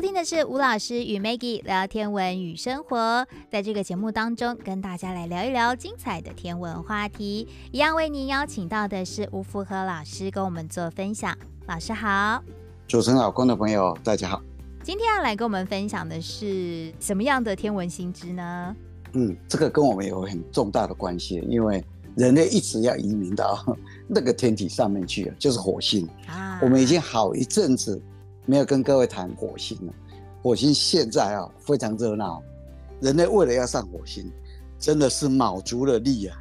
收听的是吴老师与 Maggie 聊天文与生活，在这个节目当中，跟大家来聊一聊精彩的天文话题。一样为您邀请到的是吴福和老师，跟我们做分享。老师好，主持人好，观众朋友大家好。今天要来跟我们分享的是什么样的天文新知呢？嗯，这个跟我们有很重大的关系，因为人类一直要移民到 那个天体上面去，就是火星啊。我们已经好一阵子。没有跟各位谈火星了。火星现在啊非常热闹，人类为了要上火星，真的是卯足了力啊！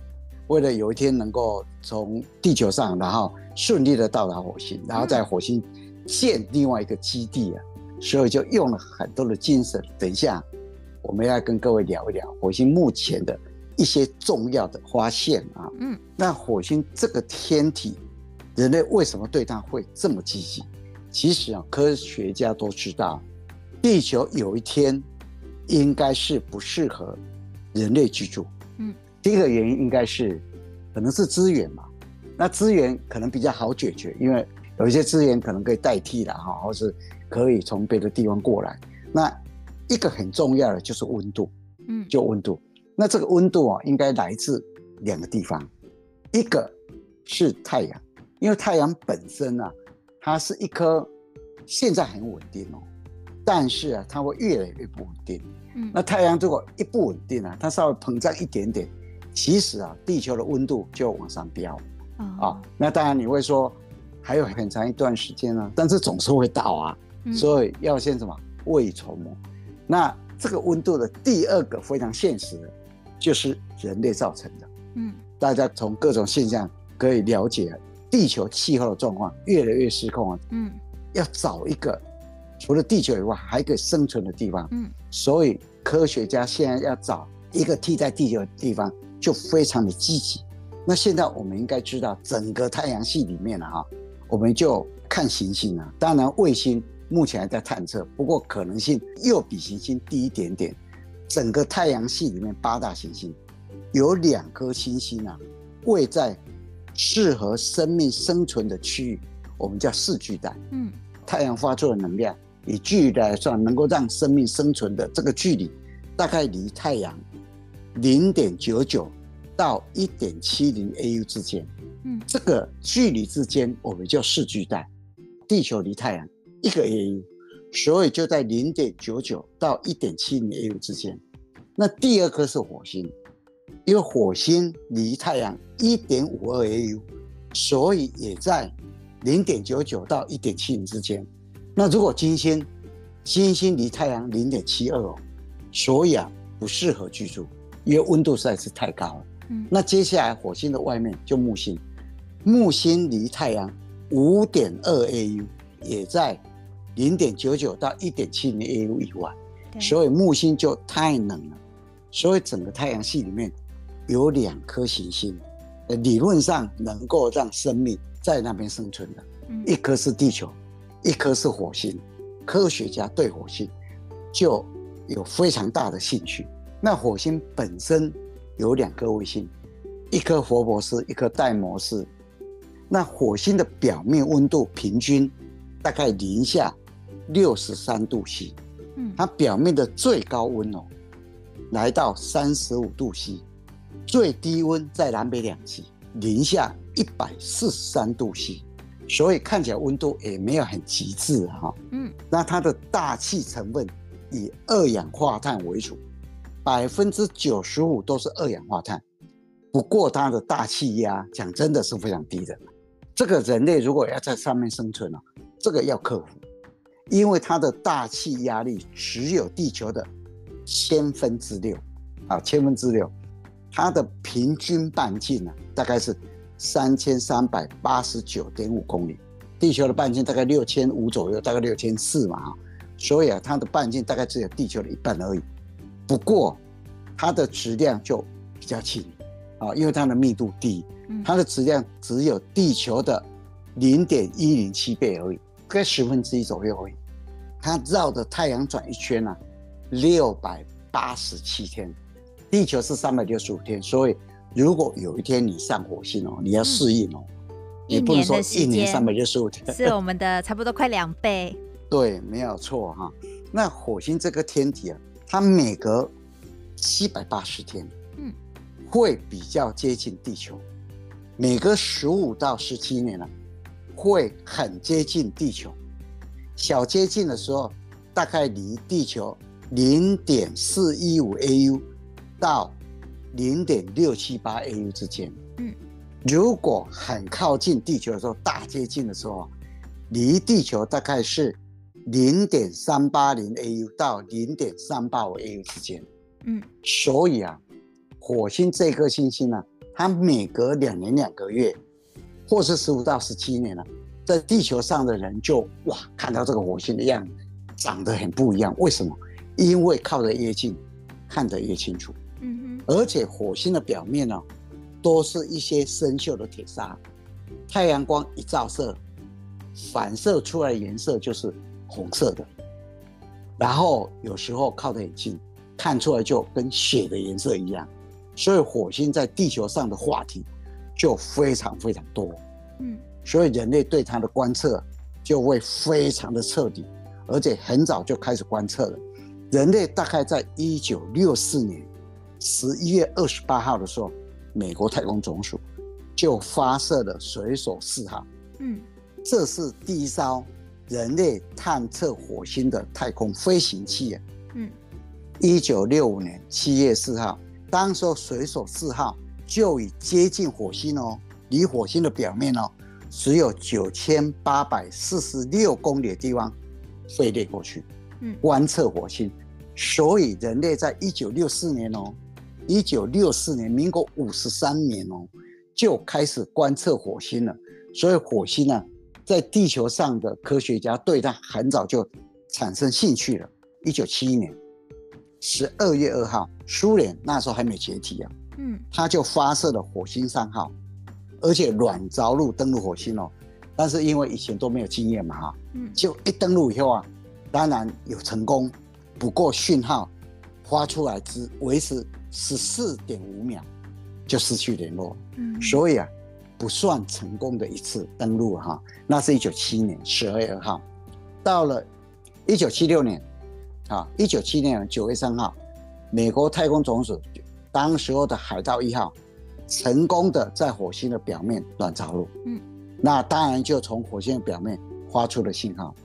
为了有一天能够从地球上，然后顺利的到达火星，然后在火星建另外一个基地啊，所以就用了很多的精神。等一下，我们要跟各位聊一聊火星目前的一些重要的发现啊。嗯，那火星这个天体，人类为什么对它会这么积极？其实啊，科学家都知道，地球有一天应该是不适合人类居住。嗯，第一个原因应该是可能是资源嘛，那资源可能比较好解决，因为有一些资源可能可以代替了哈，或是可以从别的地方过来。那一个很重要的就是温度，嗯，就温度。那这个温度啊，应该来自两个地方，一个是太阳，因为太阳本身啊。它是一颗，现在很稳定哦，但是啊，它会越来越不稳定。嗯，那太阳如果一不稳定啊，它稍微膨胀一点点，其实啊，地球的温度就往上飙。哦，啊，那当然你会说，还有很长一段时间呢，但是总是会到啊，嗯，所以要先什么未雨绸缪。那这个温度的第二个非常现实的，就是人类造成的。嗯，大家从各种现象可以了解。地球气候的状况越来越失控啊！嗯，要找一个除了地球以外还可以生存的地方。嗯，所以科学家现在要找一个替代地球的地方，就非常的积极。那现在我们应该知道，整个太阳系里面了哈，我们就看行星啊。当然，卫星目前还在探测，不过可能性又比行星低一点点。整个太阳系里面八大行星，有两颗星星啊，位在。适合生命生存的区域，我们叫四巨带。嗯，太阳发出的能量，以距离来算，能够让生命生存的这个距离，大概离太阳零点九九到一点七零 AU 之间。嗯，这个距离之间，我们叫四巨带。地球离太阳一个 AU，所以就在零点九九到一点七零 AU 之间。那第二颗是火星。因为火星离太阳一点五二 AU，所以也在零点九九到一点七零之间。那如果金星，金星离太阳零点七二哦，所以啊不适合居住，因为温度实在是太高了。嗯，那接下来火星的外面就木星，木星离太阳五点二 AU，也在零点九九到一点七零 AU 以外，所以木星就太冷了。所以整个太阳系里面。有两颗行星，理论上能够让生命在那边生存的，一颗是地球，一颗是火星。科学家对火星就有非常大的兴趣。那火星本身有两颗卫星，一颗佛伯斯，一颗戴摩斯。那火星的表面温度平均大概零下六十三度 C，它表面的最高温哦，来到三十五度 C。最低温在南北两极，零下一百四十三度 C，所以看起来温度也没有很极致哈。嗯，那它的大气成分以二氧化碳为主，百分之九十五都是二氧化碳。不过它的大气压讲真的是非常低的。这个人类如果要在上面生存啊，这个要克服，因为它的大气压力只有地球的千分之六啊，千分之六。它的平均半径呢，大概是三千三百八十九点五公里，地球的半径大概六千五左右，大概六千四嘛，所以啊，它的半径大概只有地球的一半而已。不过，它的质量就比较轻啊，因为它的密度低，它的质量只有地球的零点一零七倍而已，大概十分之一左右而已。它绕着太阳转一圈呢，六百八十七天。地球是三百六十五天，所以如果有一天你上火星哦，你要适应哦，你、嗯、不能说一年三百六十五天，是我们的差不多快两倍。对，没有错哈。那火星这个天体啊，它每隔七百八十天，嗯，会比较接近地球；每隔十五到十七年呢，会很接近地球。小接近的时候，大概离地球零点四一五 AU 到零点六七八 AU 之间。嗯，如果很靠近地球的时候，大接近的时候，离地球大概是。零点三八零 AU 到零点三八五 AU 之间，嗯，所以啊，火星这颗星星呢、啊，它每隔两年两个月，或是十五到十七年呢、啊，在地球上的人就哇，看到这个火星的样子，长得很不一样。为什么？因为靠得越近，看得越清楚。而且火星的表面呢、啊，都是一些生锈的铁砂，太阳光一照射，反射出来的颜色就是。红色的，然后有时候靠得很近，看出来就跟血的颜色一样，所以火星在地球上的话题就非常非常多，嗯，所以人类对它的观测就会非常的彻底，而且很早就开始观测了。人类大概在一九六四年十一月二十八号的时候，美国太空总署就发射了水手四号，嗯，这是第一艘。人类探测火星的太空飞行器啊，嗯，一九六五年七月四号，当时候水手四号就已接近火星哦，离火星的表面哦，只有九千八百四十六公里的地方飞掠过去，嗯，观测火星。所以人类在一九六四年哦，一九六四年，民国五十三年哦，就开始观测火星了。所以火星呢？在地球上的科学家对它很早就产生兴趣了。一九七一年十二月二号，苏联那时候还没解体啊，嗯，他就发射了火星三号，而且软着陆登陆火星哦。但是因为以前都没有经验嘛，哈，嗯，就一登陆以后啊，当然有成功，不过讯号发出来只维持十四点五秒就失去联络，嗯，所以啊。不算成功的一次登陆哈，那是一九七一年十二月二号，到了一九七六年，啊，一九七六年九月三号，美国太空总署当时候的海盗一号成功的在火星的表面软着陆，嗯，那当然就从火星的表面发出了信号，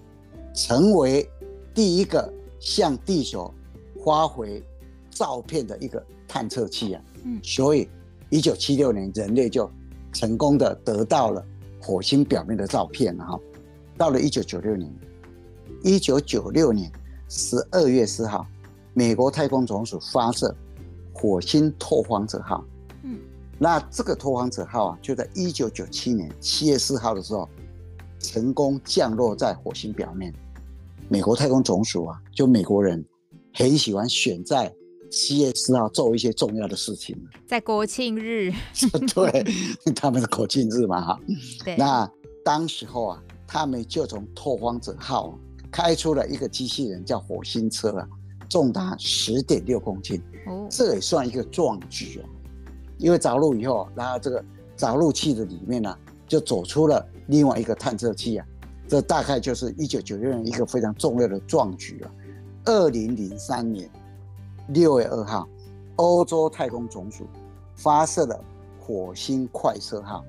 成为第一个向地球发回照片的一个探测器啊，嗯，所以一九七六年人类就。成功的得到了火星表面的照片哈，到了一九九六年，一九九六年十二月四号，美国太空总署发射火星拓荒者号，嗯，那这个拓荒者号啊，就在一九九七年七月四号的时候，成功降落在火星表面。美国太空总署啊，就美国人很喜欢选在。七月四号做一些重要的事情，在国庆日，对，他们的国庆日嘛哈。对。那当时候啊，他们就从拓荒者号开出了一个机器人，叫火星车啊，重达十点六公斤。哦。这也算一个壮举啊，因为着陆以后，然后这个着陆器的里面呢、啊，就走出了另外一个探测器啊。这大概就是一九九六年一个非常重要的壮举啊。二零零三年。六月二号，欧洲太空总署发射了火星快车号。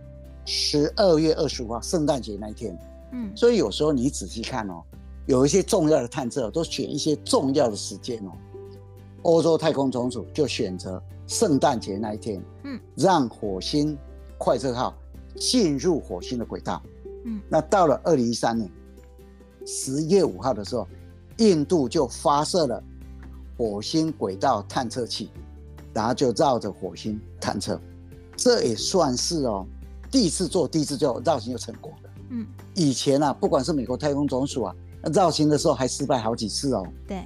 十二月二十五号，圣诞节那一天，嗯，所以有时候你仔细看哦，有一些重要的探测都选一些重要的时间哦。欧洲太空总署就选择圣诞节那一天，嗯，让火星快车号进入火星的轨道。嗯，那到了二零一三年十月五号的时候，印度就发射了。火星轨道探测器，然后就绕着火星探测，这也算是哦，第一次做，第一次就绕行就成功的。嗯，以前啊，不管是美国太空总署啊，绕行的时候还失败好几次哦。对，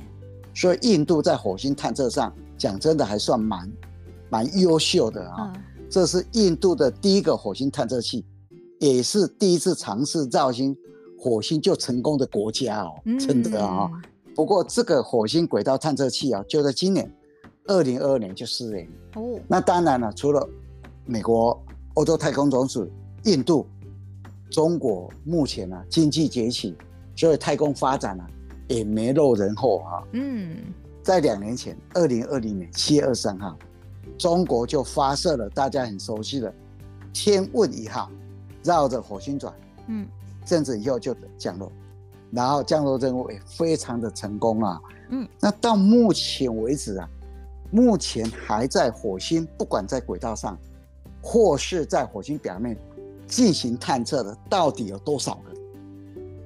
所以印度在火星探测上，讲真的还算蛮蛮优秀的啊。嗯，这是印度的第一个火星探测器，也是第一次尝试绕行火星就成功的国家哦，真的啊。嗯不过，这个火星轨道探测器啊，就在今年二零二二年就失联哦。那当然了，除了美国、欧洲太空总署、印度、中国，目前呢、啊、经济崛起，所以太空发展呢、啊、也没落人后啊。嗯，在两年前，二零二零年七月二十三号，中国就发射了大家很熟悉的天问一号，绕着火星转，嗯，阵子以后就降落，然后降落任务也非常的成功啊。嗯，那到目前为止啊，目前还在火星，不管在轨道上，或是在火星表面进行探测的，到底有多少个？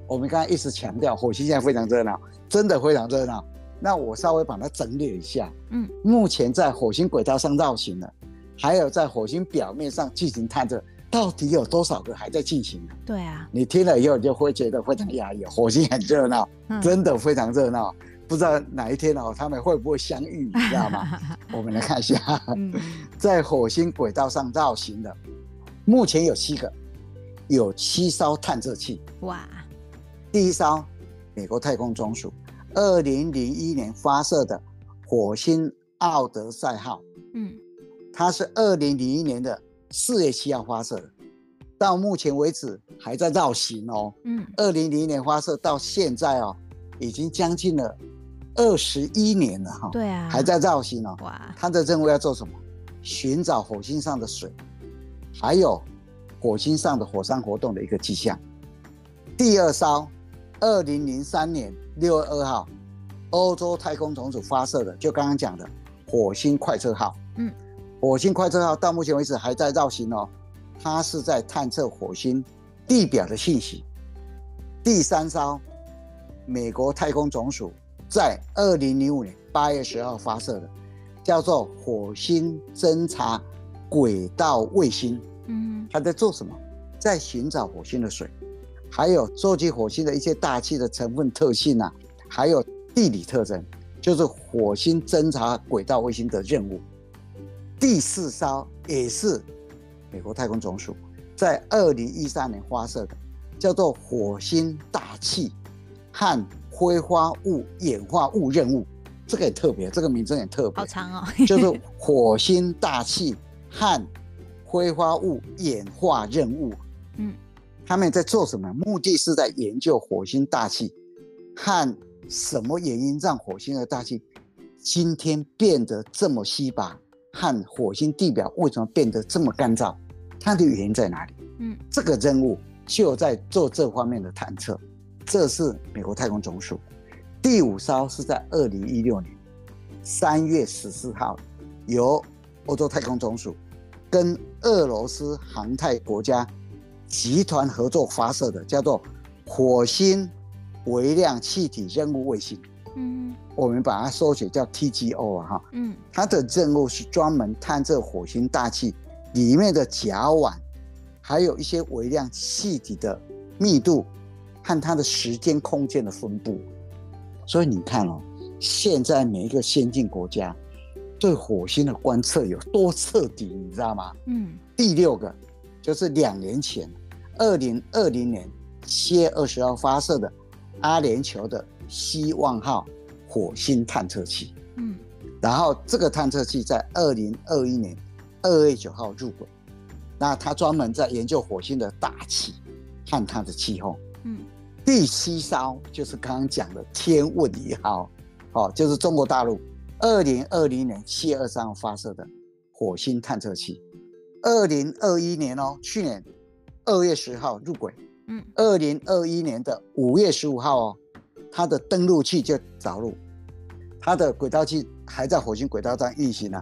我们刚才一直强调，火星现在非常热闹，真的非常热闹。那我稍微把它整理一下，嗯，目前在火星轨道上绕行的，还有在火星表面上进行探测，到底有多少个还在进行？对啊，你听了以后你就会觉得非常压抑。火星很热闹，真的非常热闹。不知道哪一天哦，他们会不会相遇？你知道吗？我们来看一下，在火星轨道上绕行的，目前有七个，有七艘探测器。哇！第一艘，美国太空总署二零零一年发射的火星奥德赛号，嗯，它是二零零一年的四月七号发射的，到目前为止还在绕行哦，嗯，二零零一年发射到现在哦，已经将近了二十一年了哈，对啊，还在绕行哦，哇，它的任务要做什么？寻找火星上的水，还有火星上的火山活动的一个迹象。第二艘。二零零三年六月二号，欧洲太空总署发射的，就刚刚讲的火星快车号。嗯，火星快车号到目前为止还在绕行哦，它是在探测火星地表的信息。第三艘，美国太空总署在二零零五年八月十号发射的，叫做火星侦察轨道卫星。嗯，它在做什么？在寻找火星的水。还有收集火星的一些大气的成分特性啊，还有地理特征，就是火星侦察轨道卫星的任务。第四艘也是美国太空总署在二零一三年发射的，叫做火星大气和挥发物演化物任务。这个也特别，这个名称也特别，好长哦，就是火星大气和挥发物演化任务。嗯。他们在做什么？目的是在研究火星大气和什么原因让火星的大气今天变得这么稀薄，和火星地表为什么变得这么干燥？它的原因在哪里？嗯，这个任务就在做这方面的探测。这是美国太空总署第五艘，是在二零一六年三月十四号由欧洲太空总署跟俄罗斯航太国家。集团合作发射的叫做火星微量气体任务卫星，嗯，我们把它缩写叫 TGO 啊，哈，嗯，它的任务是专门探测火星大气里面的甲烷，还有一些微量气体的密度和它的时间空间的分布。所以你看哦，现在每一个先进国家对火星的观测有多彻底，你知道吗？嗯，第六个。就是两年前，二零二零年七月二十号发射的阿联酋的希望号火星探测器，嗯，然后这个探测器在二零二一年二月九号入轨，那它专门在研究火星的大气和它的气候，嗯，第七艘就是刚刚讲的天问一号，哦，就是中国大陆二零二零年七月二十三号发射的火星探测器。二零二一年哦，去年二月十号入轨，嗯，二零二一年的五月十五号哦，它的登陆器就着陆，它的轨道器还在火星轨道上运行呢。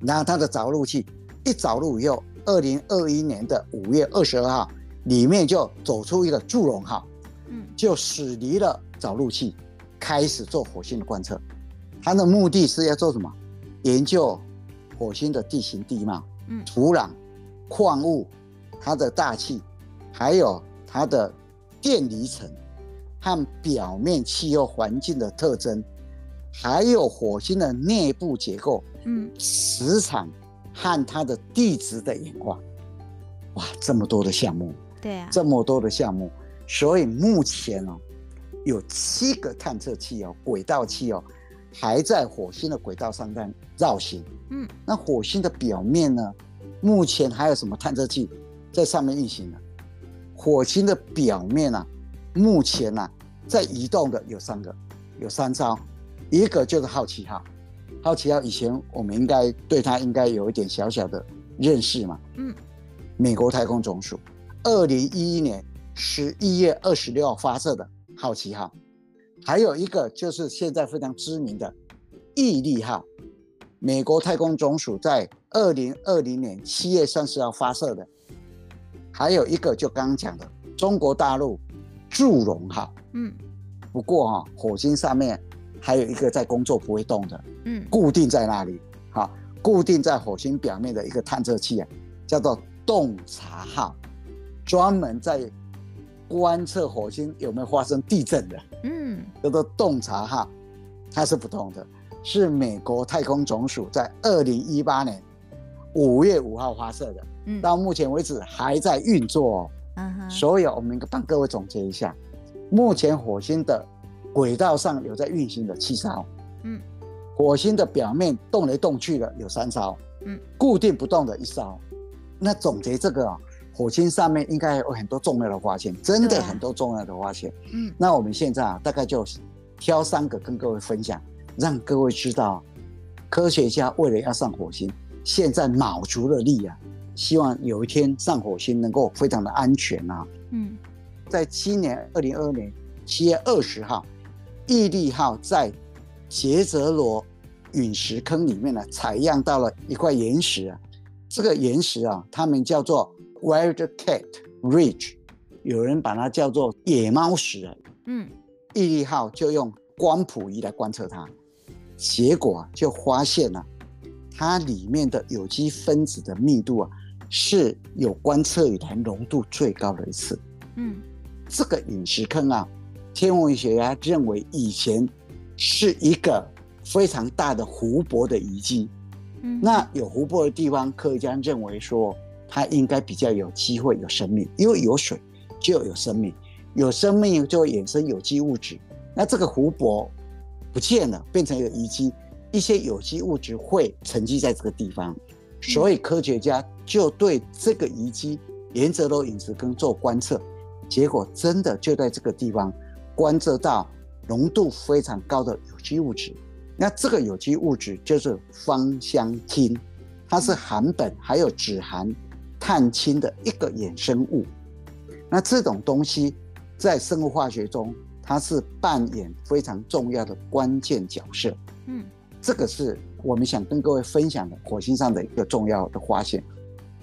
然后它的着陆器一着陆以后，二零二一年的五月二十二号，里面就走出一个祝融号，嗯，就驶离了着陆器，开始做火星的观测。它的目的是要做什么？研究火星的地形地貌。土壤、矿物、它的大气，还有它的电离层和表面气候环境的特征，还有火星的内部结构，嗯，磁场和它的地质的演化，哇，这么多的项目，对啊，这么多的项目，所以目前哦，有七个探测器哦，轨道器哦。还在火星的轨道上在绕行，嗯，那火星的表面呢？目前还有什么探测器在上面运行呢？火星的表面啊，目前啊，在移动的有三个，有三招，一个就是好奇号。好奇号以前我们应该对它应该有一点小小的认识嘛。嗯。美国太空总署二零一一年十一月二十六号发射的好奇号，还有一个就是现在非常知名的毅力号，美国太空总署在二零二零年七月三十号发射的，还有一个就刚刚讲的中国大陆祝融号。嗯，不过哈、哦，火星上面还有一个在工作不会动的，嗯，固定在那里，好，固定在火星表面的一个探测器啊，叫做洞察号，专门在观测火星有没有发生地震的，嗯，叫做洞察号，它是不动的，是美国太空总署在二零一八年五月五号发射的，嗯，到目前为止还在运作哦，嗯哼，所以我们帮各位总结一下。目前火星的轨道上有在运行的七艘，嗯，火星的表面动来动去的有三艘，嗯，固定不动的一艘。那总结这个啊，火星上面应该有很多重要的发现，真的很多重要的发现。嗯，那我们现在啊，大概就挑三个跟各位分享，让各位知道，科学家为了要上火星，现在卯足了力啊，希望有一天上火星能够非常的安全啊。嗯。在今年二零二二年七月二十号，毅力号在杰泽罗陨石坑里面呢，采样到了一块岩石啊。这个岩石啊，他们叫做 Wildcat Ridge，有人把它叫做野猫石啊。嗯，毅力号就用光谱仪来观测它，结果啊，就发现了它里面的有机分子的密度啊，是有观测以来浓度最高的一次。嗯。这个陨石坑啊，天文学家认为以前是一个非常大的湖泊的遗迹。嗯，那有湖泊的地方，科学家认为说它应该比较有机会有生命，因为有水就有生命，有生命就会衍生有机物质。那这个湖泊不见了，变成一个遗迹，一些有机物质会沉积在这个地方，所以科学家就对这个遗迹沿着罗陨石坑做观测。结果真的就在这个地方观测到浓度非常高的有机物质，那这个有机物质就是芳香烃，它是含苯还有酯含碳氢的一个衍生物。那这种东西在生物化学中，它是扮演非常重要的关键角色。嗯，这个是我们想跟各位分享的火星上的一个重要的发现。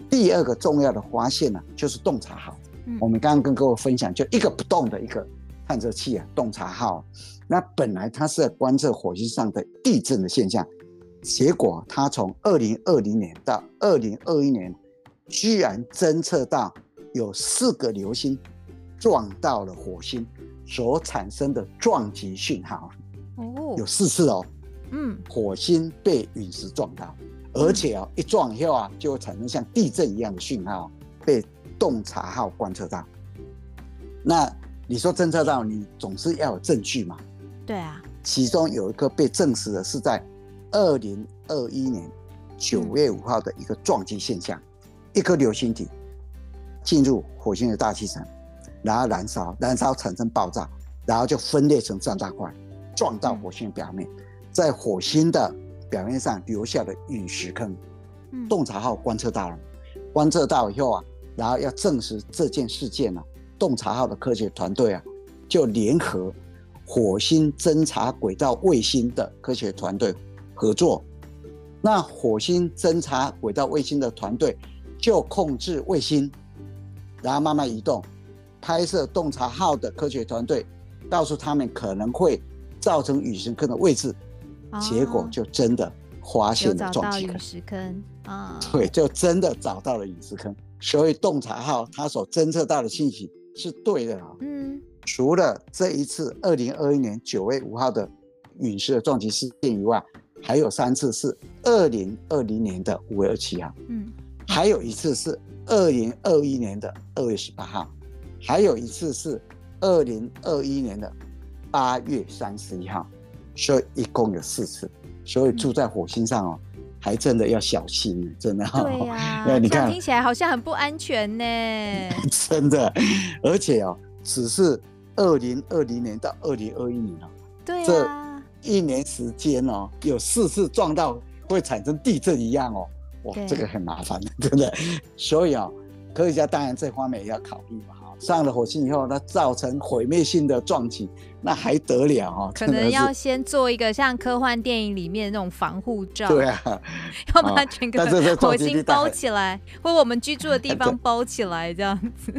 第二个重要的发现呢，就是洞察号。我们刚刚跟各位分享，就一个不动的一个探测器啊，洞察号。那本来它是在观测火星上的地震的现象，结果它从二零二零年到二零二一年，居然侦测到有四个流星撞到了火星所产生的撞击讯号。哦，有四次哦。嗯，火星被陨石撞到，而且啊，一撞以后啊，就会产生像地震一样的讯号被。洞察号观测到，那你说侦测到，你总是要有证据嘛？对啊。其中有一个被证实的是在二零二一年九月五号的一个撞击现象，嗯、一颗流星体进入火星的大气层，然后燃烧，燃烧产生爆炸，然后就分裂成三大块，撞到火星表面，嗯、在火星的表面上留下的陨石坑。嗯、洞察号观测到了，观测到以后啊。然后要证实这件事件呢、啊，洞察号的科学团队啊，就联合火星侦察轨道卫星的科学团队合作。那火星侦察轨道卫星的团队就控制卫星，然后慢慢移动，拍摄洞察号的科学团队告诉他们可能会造成陨石坑的位置，哦、结果就真的发现了撞击坑。坑啊，哦、对，就真的找到了陨石坑。所以洞察号它所侦测到的信息是对的啊。嗯，除了这一次二零二一年九月五号的陨石的撞击事件以外，还有三次是二零二零年的五月二十七号。嗯，还有一次是二零二一年的二月十八号，还有一次是二零二一年的八月三十一号。所以一共有四次。所以住在火星上哦。还真的要小心，真的。对呀、啊，你看听起来好像很不安全呢。真的，而且哦，只是二零二零年到二零二一年哦，对、啊，这一年时间哦，有四次撞到会产生地震一样哦，哇，这个很麻烦 的，对不对？所以啊、哦，科学家当然这方面也要考虑嘛。上了火星以后，它造成毁灭性的撞击，那还得了啊？可能要先做一个像科幻电影里面那种防护罩，对啊，要把整个火星包起来，或我们居住的地方 包起来，这样子。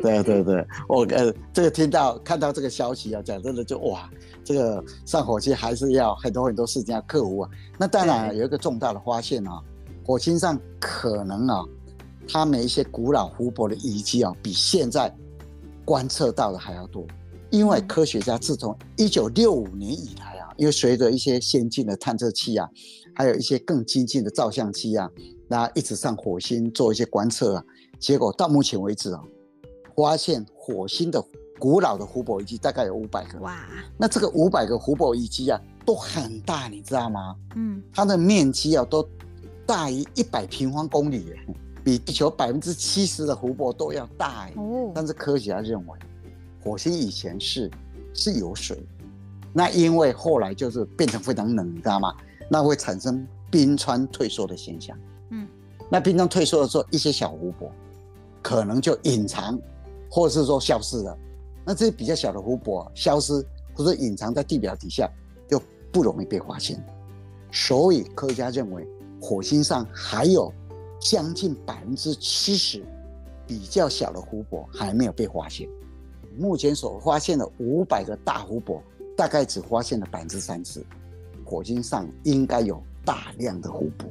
对对对，我呃，这个听到看到这个消息啊，讲真的就哇，这个上火星还是要很多很多事情要克服啊。那当然有一个重大的发现啊，火星上可能啊，他们一些古老湖泊的遗迹啊，比现在。观测到的还要多，因为科学家自从一九六五年以来啊，因为随着一些先进的探测器啊，还有一些更精进的照相机啊，那一直上火星做一些观测啊，结果到目前为止啊，发现火星的古老的湖泊遗迹大概有五百个。哇！那这个五百个湖泊遗迹啊，都很大，你知道吗？嗯，它的面积啊，都大于一百平方公里。比地球百分之七十的湖泊都要大哦，但是科学家认为，火星以前是是有水，那因为后来就是变成非常冷，你知道吗？那会产生冰川退缩的现象。嗯，那冰川退缩的时候，一些小湖泊可能就隐藏，或者是说消失了。那这些比较小的湖泊消失或者隐藏在地表底下，就不容易被发现。所以科学家认为，火星上还有。将近百分之七十比较小的湖泊还没有被发现。目前所发现的五百个大湖泊，大概只发现了百分之三十。火星上应该有大量的湖泊，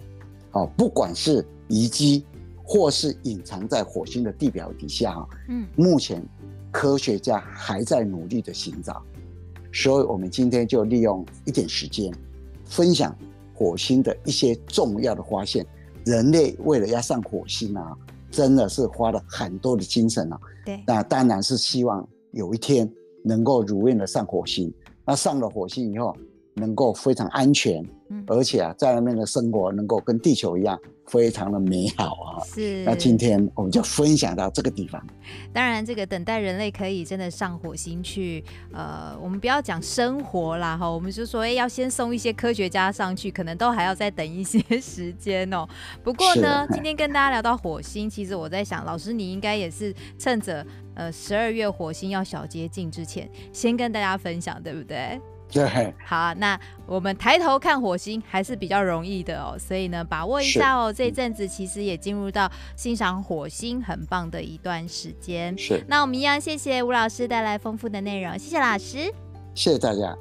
哦，不管是遗迹或是隐藏在火星的地表底下，嗯，目前科学家还在努力的寻找。所以，我们今天就利用一点时间，分享火星的一些重要的发现。人类为了要上火星啊，真的是花了很多的精神啊。对，那当然是希望有一天能够如愿的上火星。那上了火星以后，能够非常安全，嗯，而且啊，在那边的生活能够跟地球一样。非常的美好啊！是，那今天我们就分享到这个地方。当然，这个等待人类可以真的上火星去，呃，我们不要讲生活啦哈，我们就说，哎，要先送一些科学家上去，可能都还要再等一些时间哦。不过呢，今天跟大家聊到火星，其实我在想，老师你应该也是趁着呃十二月火星要小接近之前，先跟大家分享，对不对？对，好，那我们抬头看火星还是比较容易的哦，所以呢，把握一下哦。这一阵子其实也进入到欣赏火星很棒的一段时间。是，那我们一样谢谢吴老师带来丰富的内容，谢谢老师，谢谢大家。